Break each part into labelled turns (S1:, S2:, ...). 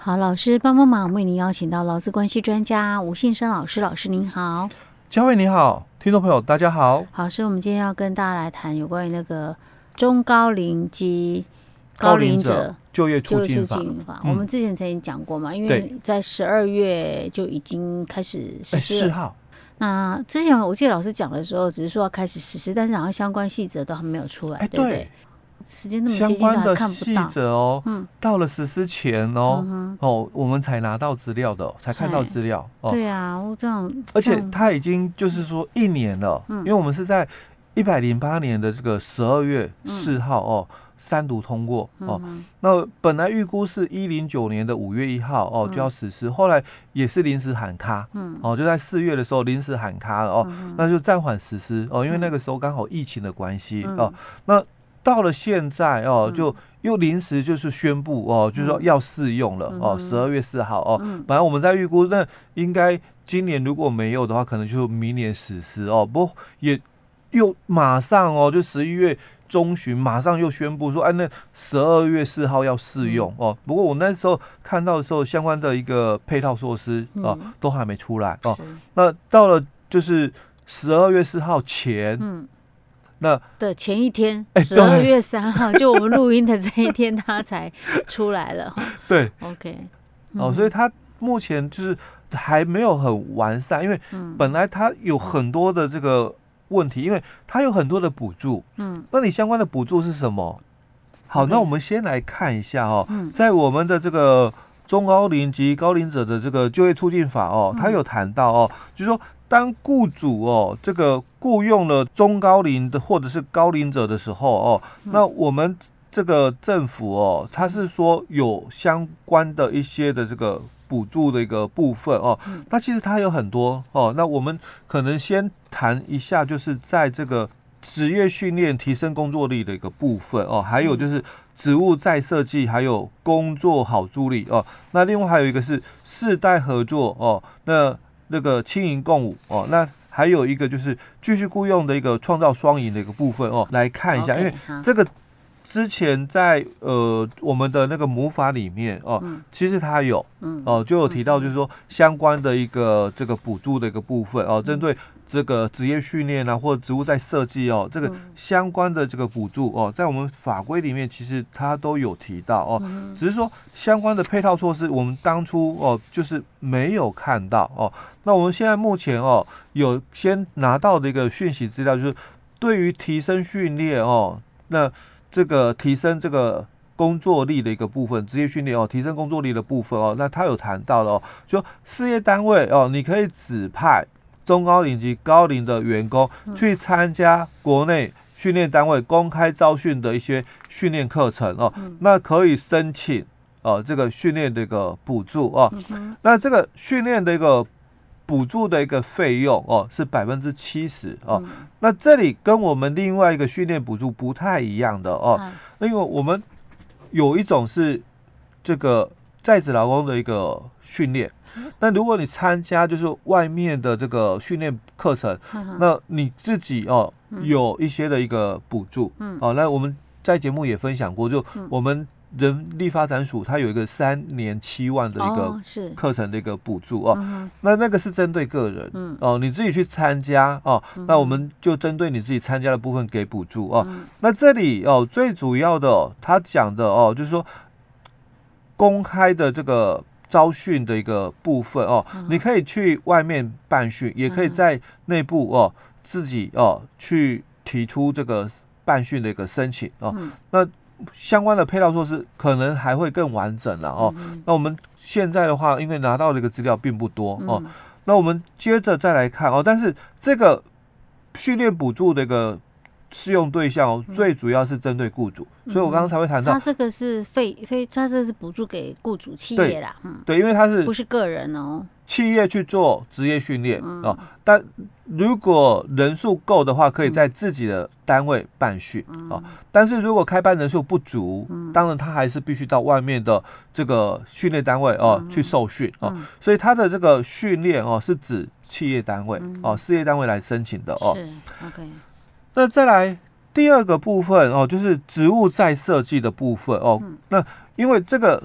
S1: 好，老师帮帮忙，为您邀请到劳资关系专家吴信生老师，老师您好，
S2: 佳慧你好，听众朋友大家好。
S1: 好，老师，我们今天要跟大家来谈有关于那个中高龄及高龄者
S2: 就业促进法。
S1: 我们之前曾经讲过嘛，因为在十二月就已经开始实施
S2: 四号。
S1: 那之前我记得老师讲的时候，只是说要开始实施，但是好像相关细则都还没有出来，对不对？时间那么接近，
S2: 相关的细则哦，嗯，到了实施前哦，
S1: 嗯、
S2: 哦，我们才拿到资料的，才看到资料。哦，
S1: 对啊，我这样，
S2: 而且他已经就是说一年了，嗯，因为我们是在一百零八年的这个十二月四号哦，三读通过哦。那本来预估是一零九年的五月一号哦就要实施，后来也是临时喊卡，嗯，哦，就在四月的时候临时喊卡了哦，那就暂缓实施哦，因为那个时候刚好疫情的关系哦，那。到了现在哦，就又临时就是宣布哦，就是说要试用了哦，十二月四号哦。本来我们在预估，那应该今年如果没有的话，可能就明年实施哦。不过也又马上哦，就十一月中旬马上又宣布说，哎，那十二月四号要试用哦。不过我那时候看到的时候，相关的一个配套措施哦，都还没出来哦。那到了就是十二月四号前。那
S1: 的前一天，十二月三号，就我们录音的这一天，他才出来了。
S2: 对
S1: ，OK，
S2: 哦，所以他目前就是还没有很完善，因为本来他有很多的这个问题，因为他有很多的补助。嗯，那你相关的补助是什么？好，那我们先来看一下哦，在我们的这个中高龄及高龄者的这个就业促进法哦，他有谈到哦，就是说。当雇主哦，这个雇佣了中高龄的或者是高龄者的时候哦，那我们这个政府哦，它是说有相关的一些的这个补助的一个部分哦，那其实它有很多哦，那我们可能先谈一下，就是在这个职业训练提升工作力的一个部分哦，还有就是职务再设计，还有工作好助力哦，那另外还有一个是世代合作哦，那。那个轻盈共舞哦，那还有一个就是继续雇佣的一个创造双赢的一个部分哦，来看一下，因为这个之前在呃我们的那个魔法里面哦，其实它有哦就有提到，就是说相关的一个这个补助的一个部分哦，针对。这个职业训练啊，或者职务在设计哦，这个相关的这个补助哦，在我们法规里面其实它都有提到哦，只是说相关的配套措施我们当初哦就是没有看到哦。那我们现在目前哦有先拿到的一个讯息资料，就是对于提升训练哦，那这个提升这个工作力的一个部分，职业训练哦，提升工作力的部分哦，那他有谈到了哦，就事业单位哦，你可以指派。中高龄及高龄的员工去参加国内训练单位公开招训的一些训练课程哦，那可以申请哦这个训练的一个补助哦，那这个训练的一个补助的一个费用哦是百分之七十哦，那这里跟我们另外一个训练补助不太一样的哦，那因为我们有一种是这个在职劳工的一个训练。那如果你参加就是外面的这个训练课程，那你自己哦有一些的一个补助，嗯，哦，那我们在节目也分享过，就我们人力发展署它有一个三年七万的一个课程的一个补助哦，那那个是针对个人，嗯，哦，你自己去参加哦，那我们就针对你自己参加的部分给补助哦，那这里哦最主要的他讲的哦就是说公开的这个。招训的一个部分哦，你可以去外面办训，也可以在内部哦自己哦去提出这个办训的一个申请哦。那相关的配套措施可能还会更完整了哦。那我们现在的话，因为拿到的一个资料并不多哦，那我们接着再来看哦。但是这个训练补助的一个。适用对象哦最主要是针对雇主，嗯、所以我刚刚才会谈到，
S1: 他这个是费费，他这是补助给雇主企业啦，
S2: 嗯，对，因为他是
S1: 不是个人哦，
S2: 企业去做职业训练哦，但如果人数够的话，可以在自己的单位办训哦，但是如果开班人数不足，嗯、当然他还是必须到外面的这个训练单位哦去受训哦，所以他的这个训练哦是指企业单位哦，事业单位来申请的哦，
S1: 是 OK。
S2: 那再来第二个部分哦，就是职务再设计的部分哦。那因为这个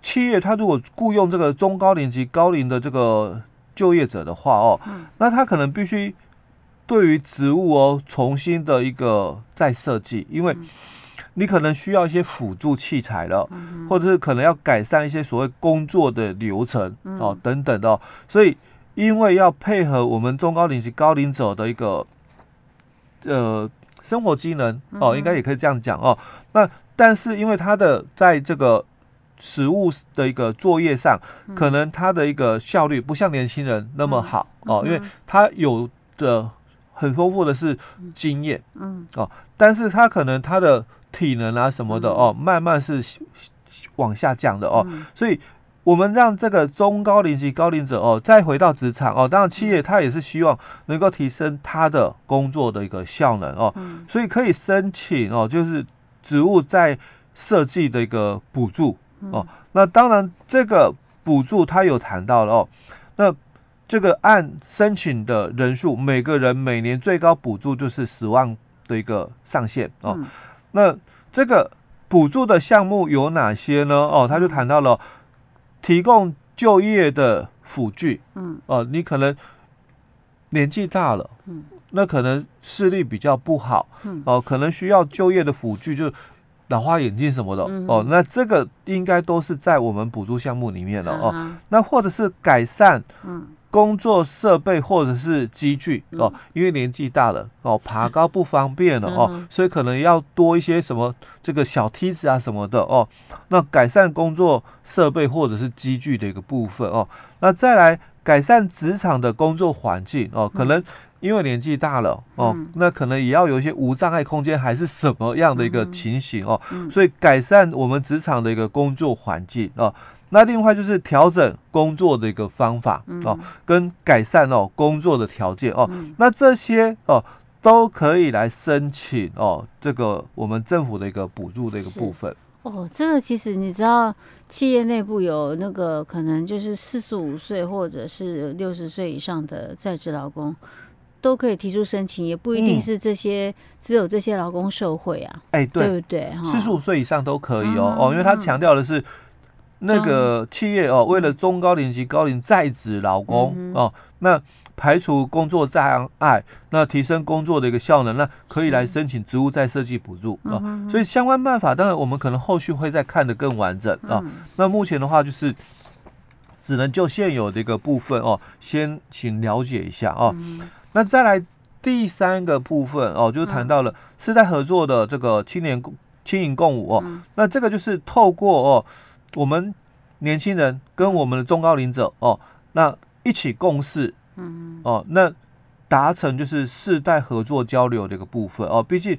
S2: 企业他如果雇佣这个中高龄及高龄的这个就业者的话哦，嗯、那他可能必须对于职务哦重新的一个再设计，因为你可能需要一些辅助器材了，嗯、或者是可能要改善一些所谓工作的流程哦等等的、哦，所以因为要配合我们中高龄及高龄者的一个呃生活机能哦，应该也可以这样讲哦。那但是因为他的在这个食物的一个作业上，可能他的一个效率不像年轻人那么好哦，因为他有的很丰富的是经验，嗯。哦，但是他可能他的体能啊什么的哦，慢慢是往下降的哦，所以我们让这个中高龄及高龄者哦再回到职场哦，当然企业他也是希望能够提升他的工作的一个效能哦，所以可以申请哦，就是职务在设计的一个补助。哦，那当然，这个补助他有谈到了哦。那这个按申请的人数，每个人每年最高补助就是十万的一个上限哦。嗯、那这个补助的项目有哪些呢？哦，他就谈到了提供就业的辅具。嗯，哦，你可能年纪大了，嗯，那可能视力比较不好，嗯，哦，可能需要就业的辅具就。老花眼镜什么的、嗯、哦，那这个应该都是在我们补助项目里面了、嗯、哦。那或者是改善工作设备或者是机具、嗯、哦，因为年纪大了哦，爬高不方便了、哦，所以可能要多一些什么这个小梯子啊什么的哦。那改善工作设备或者是机具的一个部分哦。那再来改善职场的工作环境哦，可能。因为年纪大了哦，嗯、那可能也要有一些无障碍空间，还是什么样的一个情形哦？嗯、所以改善我们职场的一个工作环境哦。那另外就是调整工作的一个方法哦，跟改善哦工作的条件哦。嗯、那这些哦都可以来申请哦，这个我们政府的一个补助的一个部分
S1: 哦。这个其实你知道，企业内部有那个可能就是四十五岁或者是六十岁以上的在职劳工。都可以提出申请，也不一定是这些，嗯、只有这些劳工受惠啊。
S2: 哎、欸，对，
S1: 对不对？
S2: 四十五岁以上都可以哦、嗯、哦，因为他强调的是那个企业哦，为了中高龄及高龄在职劳工、嗯、哦，那排除工作障碍，那提升工作的一个效能，那可以来申请职务再设计补助啊。嗯、所以相关办法，当然我们可能后续会再看得更完整啊。嗯、那目前的话，就是只能就现有的一个部分哦，先请了解一下哦。嗯那再来第三个部分哦，就谈到了世代合作的这个青年共青银共舞哦。嗯、那这个就是透过哦，我们年轻人跟我们的中高龄者哦，那一起共事，嗯哦，那达成就是世代合作交流的一个部分哦。毕竟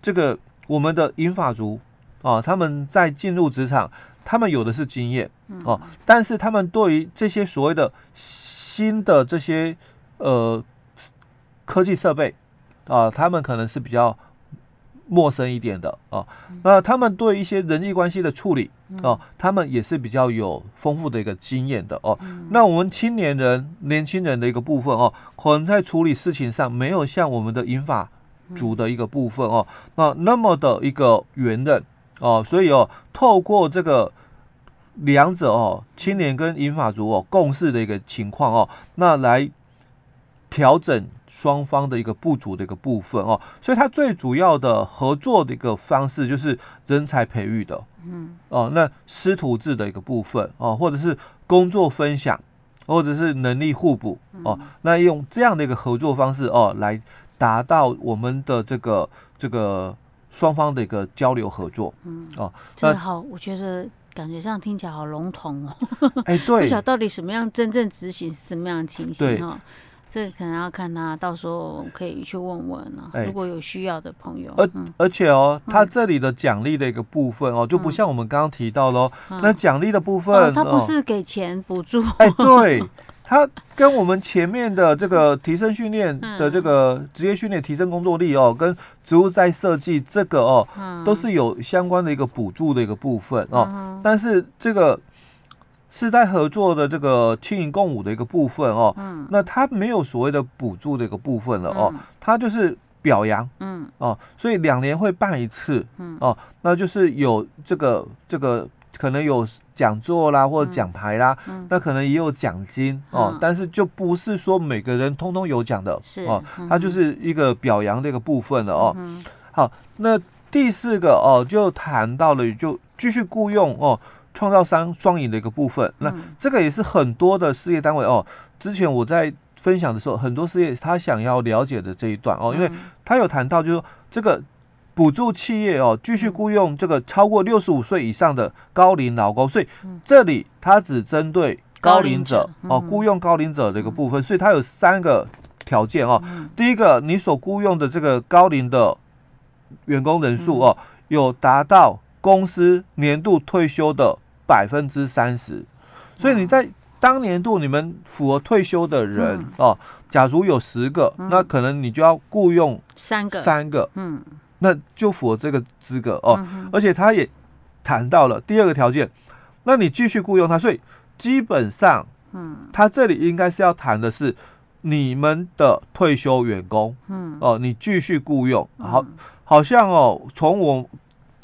S2: 这个我们的银发族哦，他们在进入职场，他们有的是经验哦，但是他们对于这些所谓的新的这些呃。科技设备啊，他们可能是比较陌生一点的哦。那他们对一些人际关系的处理哦，他们也是比较有丰富的一个经验的哦。那我们青年人、年轻人的一个部分哦，可能在处理事情上没有像我们的银发族的一个部分哦，那那么的一个圆润哦。所以哦，透过这个两者哦，青年跟银发族哦共事的一个情况哦，那来调整。双方的一个不足的一个部分哦，所以它最主要的合作的一个方式就是人才培育的，嗯，哦，那师徒制的一个部分哦，或者是工作分享，或者是能力互补哦，那用这样的一个合作方式哦，来达到我们的这个这个双方的一个交流合作，嗯，哦，
S1: 真的好，我觉得感觉上听起来好笼统哦，
S2: 哎，对，
S1: 不晓得到底什么样真正执行是什么样的情形哈。这可能要看他，到时候可以去问问呢。如果有需要的朋友，
S2: 而而且哦，他这里的奖励的一个部分哦，就不像我们刚刚提到喽。那奖励的部分，
S1: 他不是给钱补助。
S2: 哎，对，他跟我们前面的这个提升训练的这个职业训练提升工作力哦，跟植物在设计这个哦，都是有相关的一个补助的一个部分哦。但是这个。世代合作的这个青银共舞的一个部分哦，嗯，那它没有所谓的补助的一个部分了哦，它就是表扬，嗯，哦，所以两年会办一次，嗯，哦，那就是有这个这个可能有讲座啦，或者奖牌啦，
S1: 嗯，
S2: 那可能也有奖金哦，
S1: 嗯，
S2: 但是就不是说每个人通通有奖的
S1: 是
S2: 哦，
S1: 嗯。
S2: 它就是一个表扬的一个部分了哦。
S1: 嗯
S2: 好，那第四个哦，就谈到了就继续雇佣哦，创造商双赢的一个部分。那这个也是很多的事业单位哦，之前我在分享的时候，很多事业他想要了解的这一段哦，因为他有谈到就是说这个。补助企业哦，继续雇佣这个超过六十五岁以上的高龄劳工，所以这里它只针对高龄者哦，雇佣高龄者的一个部分，所以它有三个条件哦。第一个，你所雇佣的这个高龄的员工人数哦，有达到公司年度退休的百分之三十，所以你在当年度你们符合退休的人哦，假如有十个，那可能你就要雇佣
S1: 三个，
S2: 三个，
S1: 嗯。
S2: 那就符合这个资格哦，而且他也谈到了第二个条件，那你继续雇佣他，所以基本上，嗯，他这里应该是要谈的是你们的退休员工，嗯，哦，你继续雇佣，好，好像哦，从我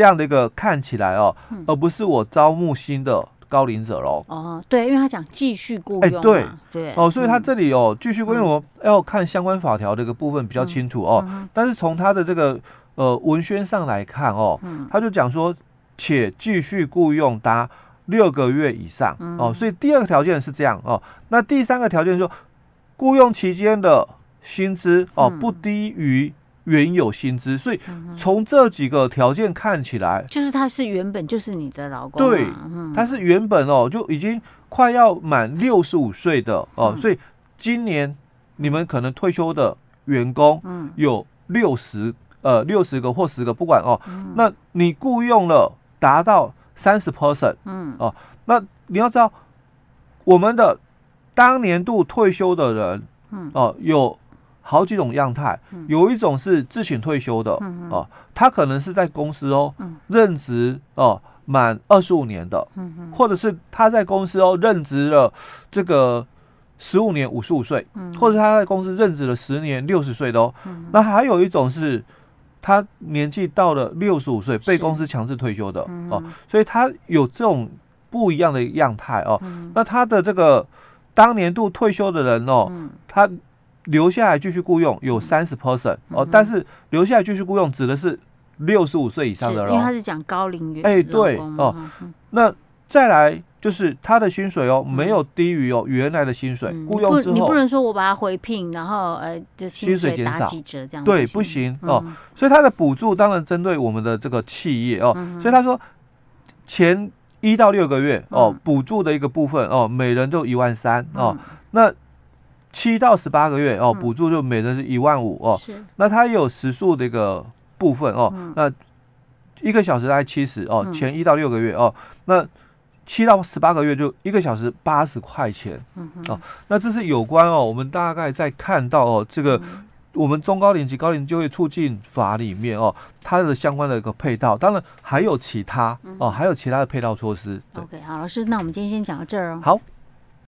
S2: 这样的一个看起来哦，而不是我招募新的高龄者喽。
S1: 哦，对，因为他讲继续雇佣，哎，
S2: 对。
S1: 对，
S2: 哦，所以他这里哦，继续雇佣，我要看相关法条这个部分比较清楚哦，但是从他的这个。呃，文宣上来看哦，他就讲说，且继续雇佣达六个月以上。哦，所以第二个条件是这样哦。那第三个条件说，雇佣期间的薪资哦不低于原有薪资，所以从这几个条件看起来，
S1: 就是他是原本就是你的老公，
S2: 对，他是原本哦就已经快要满六十五岁的哦，所以今年你们可能退休的员工有六十。呃，六十个或十个，不管哦。嗯、那你雇佣了达到三十 percent，嗯，哦，那你要知道，我们的当年度退休的人，嗯，哦，有好几种样态，嗯、有一种是自请退休的，嗯、哦，他可能是在公司哦，嗯、任职哦满二十五年的，嗯、或者是他在公司哦任职了这个。十五年五十五岁，或者他在公司任职了十年六十岁的哦，嗯、那还有一种是。他年纪到了六十五岁，被公司强制退休的、嗯、哦，所以他有这种不一样的样态哦。嗯、那他的这个当年度退休的人哦，嗯、他留下来继续雇佣有三十 percent 哦，嗯、但是留下来继续雇佣指的是六十五岁以上的人，
S1: 因为他是讲高龄员，
S2: 哎，对哦，嗯、那再来。就是他的薪水哦，没有低于哦原来的薪水。雇佣之后，
S1: 你不能说我把他回聘，然后呃，这薪水打几折这样。
S2: 对，不行哦。所以他的补助当然针对我们的这个企业哦。所以他说前一到六个月哦，补助的一个部分哦，每人就一万三哦。那七到十八个月哦，补助就每人是一万五哦。是。那它有时数的一个部分哦。那一个小时大概七十哦，前一到六个月哦，那。七到十八个月就一个小时八十块钱，嗯哼，哦，那这是有关哦，我们大概在看到哦，这个我们中高龄及高龄就业促进法里面哦，它的相关的一个配套，当然还有其他哦，还有其他的配套措施。
S1: OK，好，老师，那我们今天先讲到这儿哦。
S2: 好。